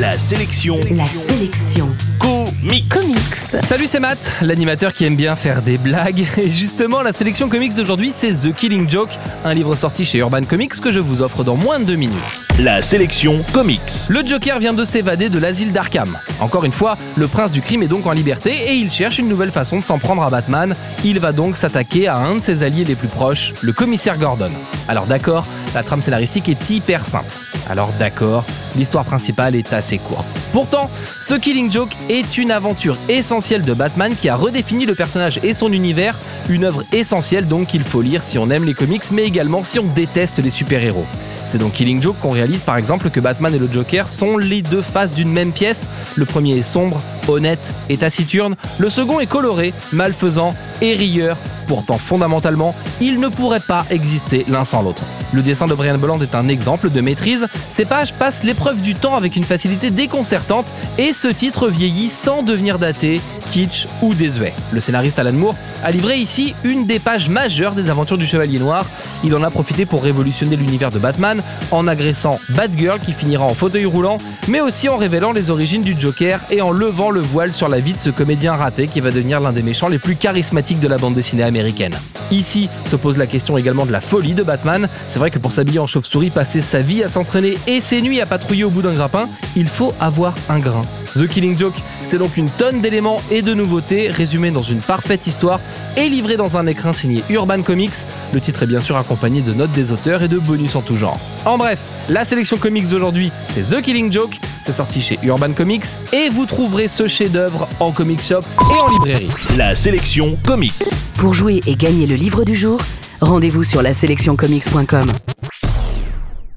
La sélection. La sélection. Comics. Comics. Salut, c'est Matt, l'animateur qui aime bien faire des blagues. Et justement, la sélection comics d'aujourd'hui, c'est The Killing Joke, un livre sorti chez Urban Comics que je vous offre dans moins de deux minutes. La sélection comics. Le Joker vient de s'évader de l'asile d'Arkham. Encore une fois, le prince du crime est donc en liberté et il cherche une nouvelle façon de s'en prendre à Batman. Il va donc s'attaquer à un de ses alliés les plus proches, le commissaire Gordon. Alors d'accord, la trame scénaristique est hyper simple. Alors d'accord, l'histoire principale est assez courte. Pourtant, ce Killing Joke est une aventure essentielle de Batman qui a redéfini le personnage et son univers, une œuvre essentielle donc qu'il faut lire si on aime les comics mais également si on déteste les super-héros. C'est donc Killing Joke qu'on réalise par exemple que Batman et le Joker sont les deux faces d'une même pièce. Le premier est sombre, honnête et taciturne, le second est coloré, malfaisant et rieur. Pourtant, fondamentalement, ils ne pourraient pas exister l'un sans l'autre. Le dessin de Brian Bolland est un exemple de maîtrise. Ces pages passent l'épreuve du temps avec une facilité déconcertante et ce titre vieillit sans devenir daté, kitsch ou désuet. Le scénariste Alan Moore a livré ici une des pages majeures des aventures du Chevalier Noir. Il en a profité pour révolutionner l'univers de Batman en agressant Batgirl qui finira en fauteuil roulant, mais aussi en révélant les origines du Joker et en levant le voile sur la vie de ce comédien raté qui va devenir l'un des méchants les plus charismatiques de la bande dessinée américaine. Ici se pose la question également de la folie de Batman. C'est vrai que pour s'habiller en chauve-souris, passer sa vie à s'entraîner et ses nuits à patrouiller au bout d'un grappin, il faut avoir un grain. The Killing Joke, c'est donc une tonne d'éléments et de nouveautés résumés dans une parfaite histoire et livrés dans un écrin signé Urban Comics. Le titre est bien sûr accompagné de notes des auteurs et de bonus en tout genre. En bref, la sélection comics d'aujourd'hui, c'est The Killing Joke. C'est sorti chez Urban Comics et vous trouverez ce chef-d'œuvre en comic shop et en librairie. La sélection comics. Pour jouer et gagner le livre du jour, rendez-vous sur la sélectioncomics.com.